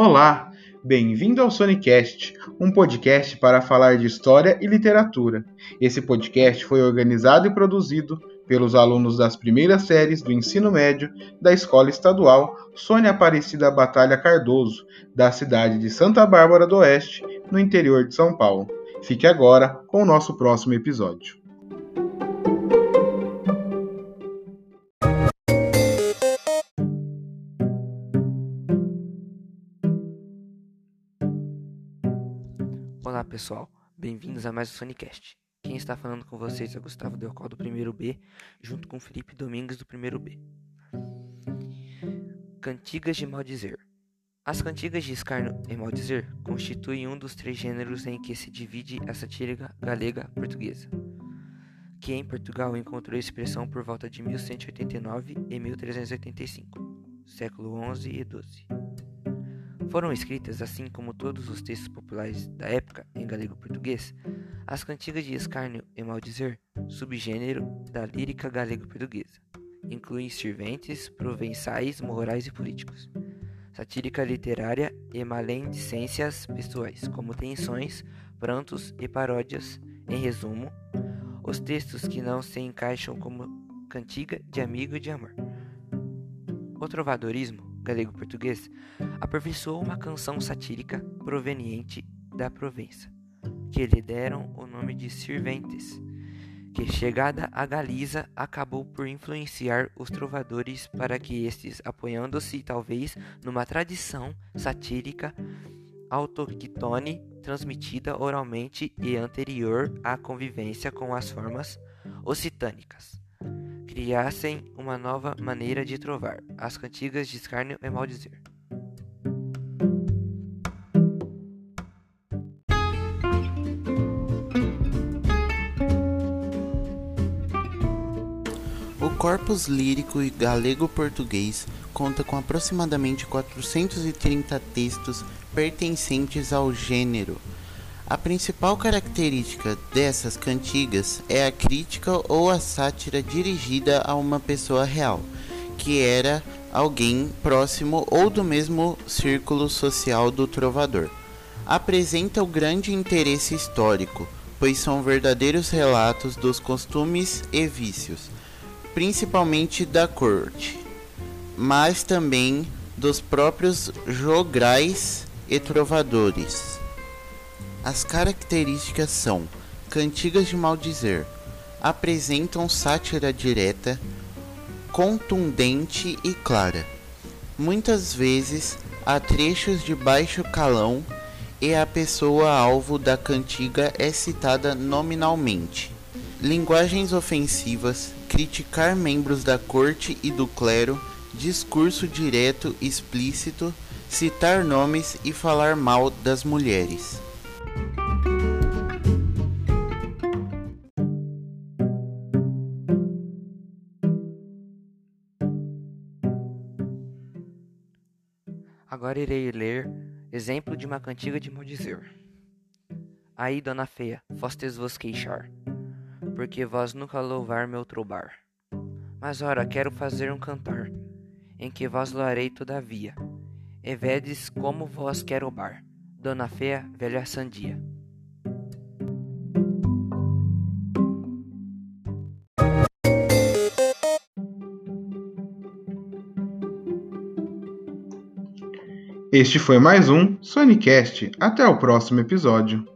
Olá, bem-vindo ao Sonicast, um podcast para falar de história e literatura. Esse podcast foi organizado e produzido pelos alunos das primeiras séries do ensino médio da Escola Estadual Sônia Aparecida Batalha Cardoso, da cidade de Santa Bárbara do Oeste, no interior de São Paulo. Fique agora com o nosso próximo episódio. Olá pessoal, bem-vindos a mais um Sonicast. Quem está falando com vocês é Gustavo Delcol do primeiro B, junto com Felipe Domingues do primeiro B. Cantigas de maldizer. As cantigas de escárnio e maldizer constituem um dos três gêneros em que se divide a satírica galega portuguesa, que em Portugal encontrou expressão por volta de 1189 e 1385, século XI e XII. Foram escritas, assim como todos os textos populares da época em galego-português, as cantigas de escárnio e maldizer, subgênero da lírica galego-portuguesa. Incluem serventes, provençais, morais e políticos. Satírica literária e malendicências pessoais, como tensões, prantos e paródias. Em resumo, os textos que não se encaixam como cantiga de amigo e de amor. O trovadorismo galego-português, aperfeiçoou uma canção satírica proveniente da Provença, que lhe deram o nome de Sirventes, que, chegada a Galiza, acabou por influenciar os trovadores para que estes, apoiando-se talvez numa tradição satírica autoqutone transmitida oralmente e anterior à convivência com as formas occitânicas, criassem uma nova maneira de trovar, as cantigas de escárnio e maldizer. O corpus lírico e galego-português conta com aproximadamente 430 textos pertencentes ao gênero, a principal característica dessas cantigas é a crítica ou a sátira dirigida a uma pessoa real, que era alguém próximo ou do mesmo círculo social do trovador. Apresenta o grande interesse histórico, pois são verdadeiros relatos dos costumes e vícios, principalmente da corte, mas também dos próprios jograis e trovadores. As características são cantigas de maldizer, apresentam sátira direta, contundente e clara. Muitas vezes há trechos de baixo calão e a pessoa alvo da cantiga é citada nominalmente. Linguagens ofensivas, criticar membros da corte e do clero, discurso direto explícito, citar nomes e falar mal das mulheres. Agora irei ler exemplo de uma cantiga de maldizer. Aí, dona feia, fostes vos queixar, porque vós nunca louvar meu trobar. Mas ora, quero fazer um cantar, em que vós loarei todavia, e vedes como vós quero bar, dona feia, velha sandia. Este foi mais um Sonicast. Até o próximo episódio.